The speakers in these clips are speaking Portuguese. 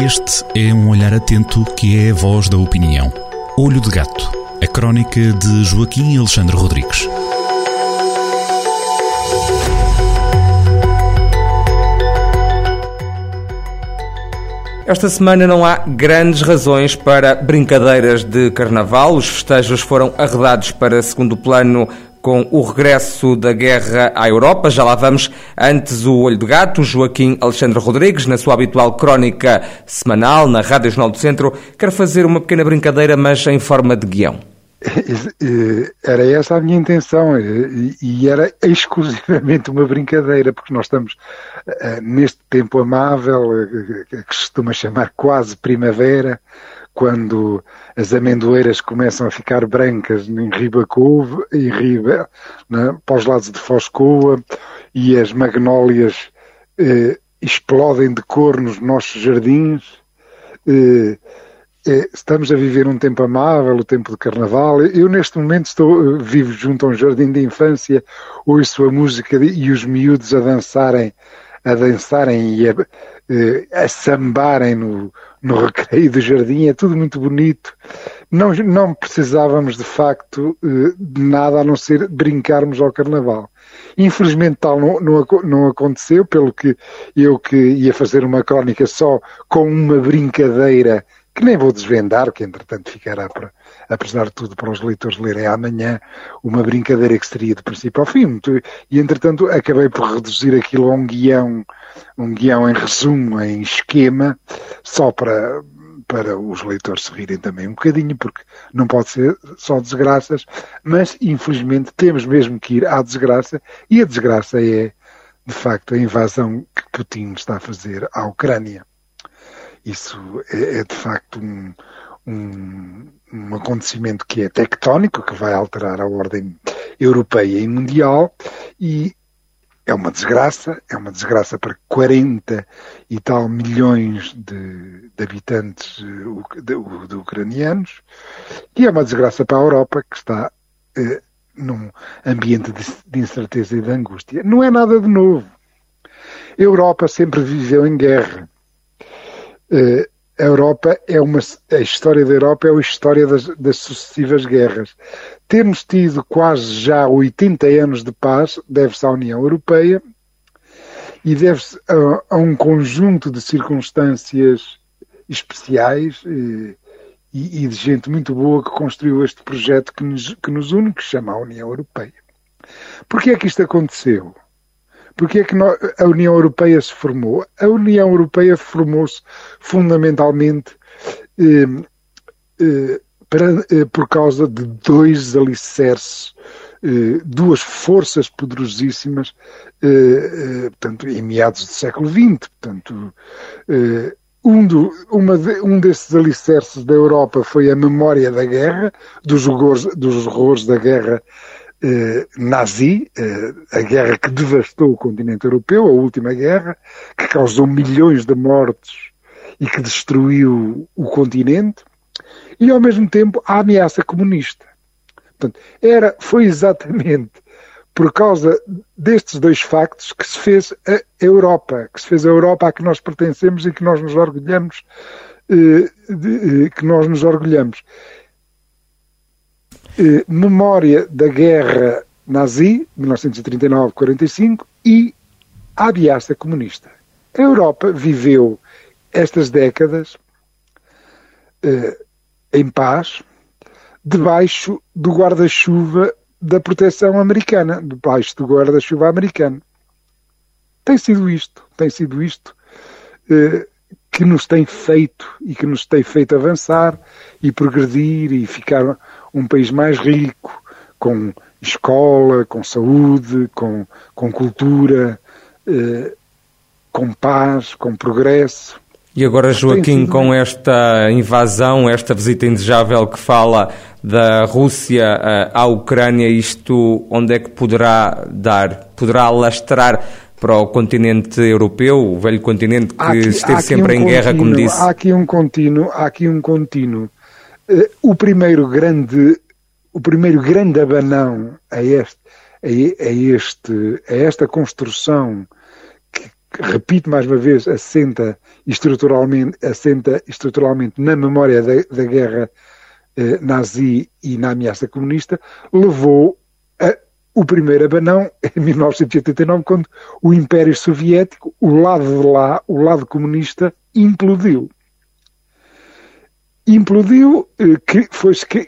Este é um olhar atento que é a voz da opinião. Olho de Gato, a crónica de Joaquim Alexandre Rodrigues. Esta semana não há grandes razões para brincadeiras de carnaval. Os festejos foram arredados para segundo plano com o regresso da guerra à Europa. Já lá vamos. Antes, o Olho de Gato, Joaquim Alexandre Rodrigues, na sua habitual crónica semanal na Rádio Jornal do Centro, quer fazer uma pequena brincadeira, mas em forma de guião. Era essa a minha intenção e era exclusivamente uma brincadeira, porque nós estamos eh, neste tempo amável, eh, que se costuma chamar quase primavera, quando as amendoeiras começam a ficar brancas em Ribacoa, em Riba, né, para os lados de Foscoa, e as magnólias eh, explodem de cor nos nossos jardins. Eh, eh, estamos a viver um tempo amável, o tempo de carnaval. Eu, neste momento, estou eh, vivo junto a um jardim de infância, ouço a música e os miúdos a dançarem, a dançarem e a, eh, a sambarem no, no recreio do jardim, é tudo muito bonito. Não, não precisávamos de facto eh, de nada a não ser brincarmos ao carnaval. Infelizmente tal não, não, não aconteceu, pelo que eu que ia fazer uma crónica só com uma brincadeira que nem vou desvendar, que entretanto ficará para, apesar de tudo, para os leitores lerem amanhã, uma brincadeira que seria de princípio ao fim. E entretanto acabei por reduzir aquilo a um guião, um guião em resumo, em esquema, só para, para os leitores se rirem também um bocadinho, porque não pode ser só desgraças, mas infelizmente temos mesmo que ir à desgraça, e a desgraça é, de facto, a invasão que Putin está a fazer à Ucrânia. Isso é, é de facto um, um, um, acontecimento que é tectónico, que vai alterar a ordem europeia e mundial, e é uma desgraça, é uma desgraça para 40 e tal milhões de, de habitantes eh, de, de, de, ucranianos, e é uma desgraça para a Europa, que está eh, num ambiente de, incerteza e de angústia. Não é nada de novo. A Europa sempre viveu em guerra a Europa é uma a história da Europa é a história das, das, sucessivas guerras. Temos tido quase já 80 anos de paz, deve-se à União Europeia e deve-se a, a, um conjunto de circunstâncias especiais e, e, e, de gente muito boa que construiu este projeto que nos, que nos une, que se chama a União Europeia. Porquê é que isto aconteceu? Porque é que a União Europeia se formou? A União Europeia formou-se fundamentalmente eh, eh, para, eh, por causa de dois alicerces, eh, duas forças poderosíssimas, eh, eh, portanto, em meados do século XX. Portanto, um, do, de, um, desses alicerces da Europa foi a memória da guerra, dos horrores, dos horrores da guerra eh, nazi, eh, a guerra que devastou o continente europeu, a última guerra, que causou milhões de mortes e que destruiu o continente, e ao mesmo tempo a ameaça comunista. Portanto, era, foi exatamente por causa destes dois factos que se fez a Europa, que se fez a Europa a que nós pertencemos e que nós nos orgulhamos, eh, de, eh, que nós nos orgulhamos eh, memória da guerra nazi, 1939-45, e a ameaça comunista. A Europa viveu estas décadas eh, em paz, debaixo do guarda-chuva da proteção americana, debaixo do guarda-chuva americano. Tem sido isto, tem sido isto eh, que nos tem feito e que nos tem feito avançar e progredir e ficar um país mais rico, com escola, com saúde, com, com cultura, eh, com paz, com progresso. E agora, Joaquim, com esta invasão, esta visita indesejável que fala da Rússia eh, à Ucrânia, isto onde é que poderá dar? Poderá alastrar para o continente europeu, o velho continente que aqui, esteve sempre um em guerra, como disse? Há aqui um contínuo, há aqui um contínuo eh, o primeiro grande, o primeiro grande abanão a, este, a, a, este, a esta construção que, repito mais uma vez, assenta estruturalmente, assenta estruturalmente na memória da, da guerra eh, nazi e na ameaça comunista, levou o primeiro abanão em 1989, quando o Império Soviético, o lado de lá, o lado comunista, implodiu. Implodiu, eh,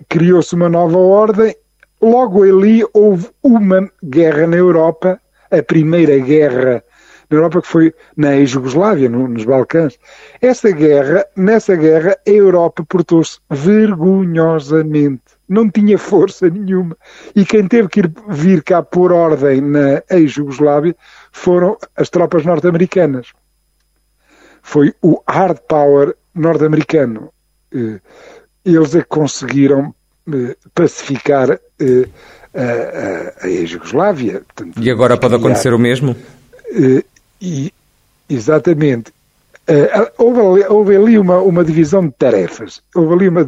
criou-se uma nova ordem, logo ali houve uma guerra na Europa, a primeira guerra na Europa, que foi na ex-Jugoslávia, no, nos Balcãs. Essa guerra, nessa guerra, a Europa portou-se vergonhosamente. Não tinha força nenhuma. E quem teve que ir, vir cá por ordem na ex-Jugoslávia foram as tropas norte-americanas. Foi o hard power norte-americano. Eh, eles é que conseguiram eh, pacificar eh, a, a, a Jugoslávia. E agora pode acontecer o mesmo? E, exatamente. Uh, houve, houve, ali uma, uma divisão de tarefas. Houve ali uma,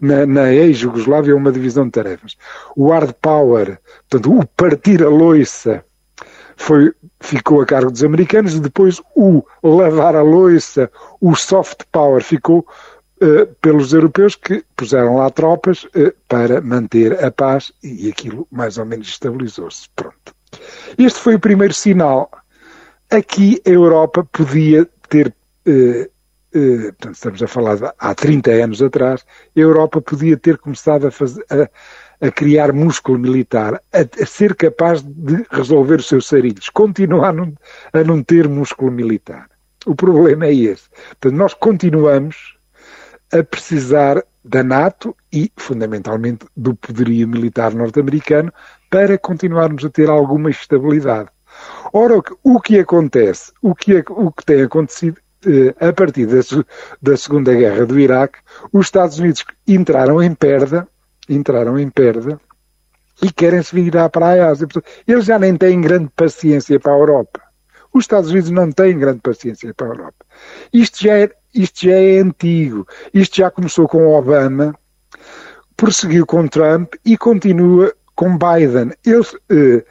na, na ex-Jugoslávia uma divisão de tarefas. O hard power, portanto, o partir a loiça, foi, ficou a cargo dos americanos, depois o lavar a loiça, o soft power ficou uh, pelos europeus que puseram lá tropas uh, para manter a paz e aquilo mais ou menos estabilizou-se. Pronto. Este foi o primeiro sinal Aqui a Europa podia ter, eh, eh, portanto, estamos a falar de, há 30 anos atrás, a Europa podia ter começado a, a, a criar músculo militar, a, a, ser capaz de resolver os seus sarilhos, continuar a não, a não ter músculo militar. O problema é esse. Portanto, nós continuamos a precisar da NATO e, fundamentalmente, do poderio militar norte-americano para continuarmos a ter alguma estabilidade. Ora, o que acontece, o que, é, o que tem acontecido eh, a partir da, da Segunda Guerra do Iraque, os Estados Unidos entraram em perda, entraram em perda e querem se virar para a Ásia. Eles já nem têm grande paciência para a Europa. Os Estados Unidos não têm grande paciência para a Europa. Isto já é, isto já é antigo. Isto já começou com Obama, prosseguiu com Trump e continua com Biden. Eles eh,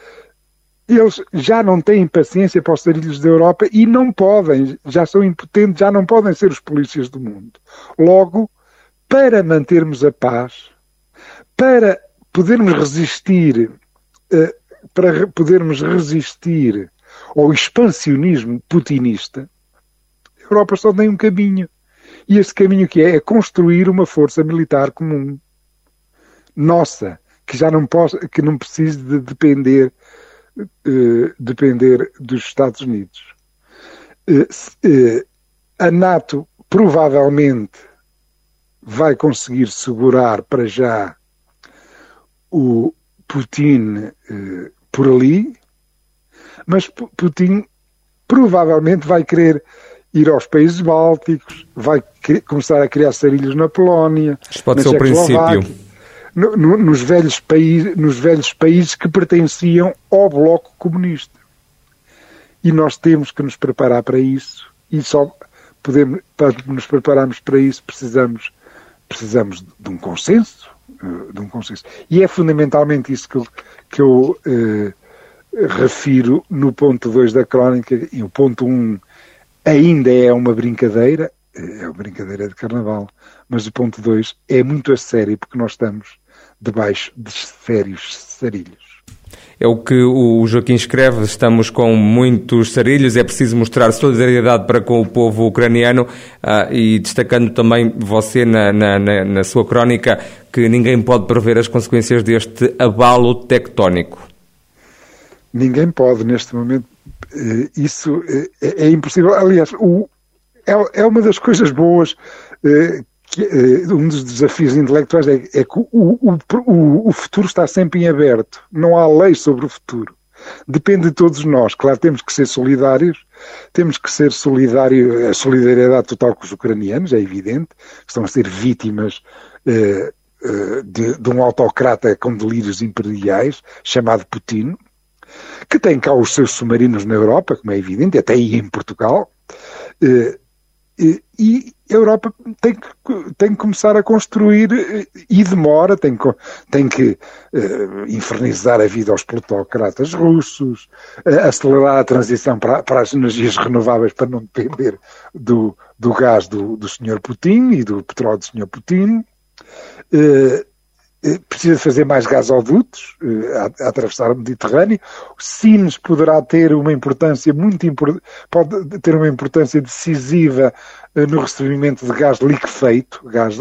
eles já não têm paciência para os sarilhos da Europa e não podem, já são impotentes, já não podem ser os polícias do mundo. Logo, para mantermos a paz, para podermos resistir, eh, para podermos resistir ao expansionismo putinista, a Europa só tem um caminho. E esse caminho que é, é construir uma força militar comum. Nossa, que já não, possa, que não precise de depender depender dos Estados Unidos. Eh, eh, a NATO provavelmente vai conseguir segurar para já o Putin por ali, mas Putin provavelmente vai querer ir aos países bálticos, vai começar a criar sarilhos na Polónia, Isto pode ser o princípio no, no, nos, velhos país, nos velhos países que pertenciam ao Bloco Comunista. E nós temos que nos preparar para isso e só podemos, para nos prepararmos para isso precisamos, precisamos de um consenso, eh, de um consenso. E é fundamentalmente isso que eu, que eu eh, refiro no ponto 2 da crónica, e o ponto 1 um ainda é uma brincadeira, eh, é uma brincadeira de carnaval, mas o ponto 2 é muito a sério porque nós estamos debaixo de sérios sarilhos. É o que o Joaquim escreve, estamos com muitos sarilhos, é preciso mostrar solidariedade para com o povo ucraniano ah, e destacando também você na, na, na, sua crónica que ninguém pode prever as consequências deste abalo tectónico. Ninguém pode neste momento, eh, isso eh, é, é impossível. Aliás, o, é, é uma das coisas boas eh, que, uh, um dos desafios intelectuais é, é que o, o, o, o, futuro está sempre em aberto. Não há lei sobre o futuro. Depende de todos nós. Claro, temos que ser solidários, temos que ser solidários, a solidariedade total com os ucranianos, é evidente, estão a ser vítimas uh, uh, de, de, um autocrata com delírios imperiais, chamado Putin, que tem cá os seus submarinos na Europa, como é evidente, até aí em Portugal. Uh, E a Europa tem que, tem que começar a construir e demora, tem que, tem que uh, infernizar a vida aos plutocratas russos, uh, acelerar a transição para, para, as energias renováveis para não depender do, do gás do, do Sr. Putin e do petróleo do Sr. Putin. Uh, eh, precisa fazer mais gasodutos uh, a, atravessar o Mediterrâneo. O Sines poderá ter uma importância muito pode ter uma importância decisiva uh, no recebimento de gás liquefeito, gás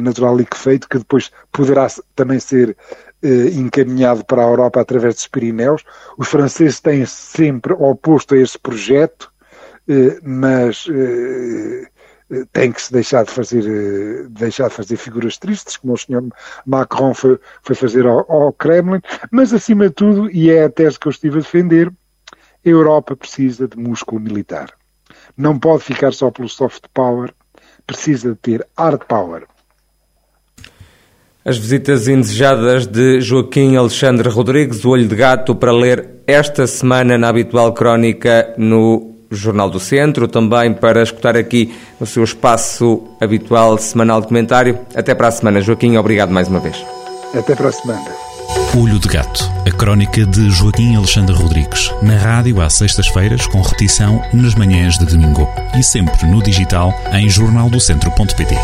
natural liquefeito, que depois poderá também ser encaminhado para a Europa através dos Pirineus. Os franceses têm sempre oposto a este projeto, mas tem que se deixar de fazer, eh, deixar de fazer figuras tristes, como o senhor Macron foi, foi fazer ao, ao, Kremlin, mas acima de tudo, e é a tese que eu estive a defender, a Europa precisa de músculo militar. Não pode ficar só pelo soft power, precisa de ter hard power. As visitas indesejadas de Joaquim Alexandre Rodrigues, o Olho de Gato, para ler esta semana na habitual crónica no Jornal do Centro, também para escutar aqui o seu espaço habitual semanal de comentário. Até para a semana, Joaquim, obrigado mais uma vez. Até para a semana. Olho de Gato, a crónica de Joaquim Alexandre Rodrigues, na rádio às sextas-feiras, com repetição nas manhãs de domingo e sempre no digital em jornaldocentro.pt.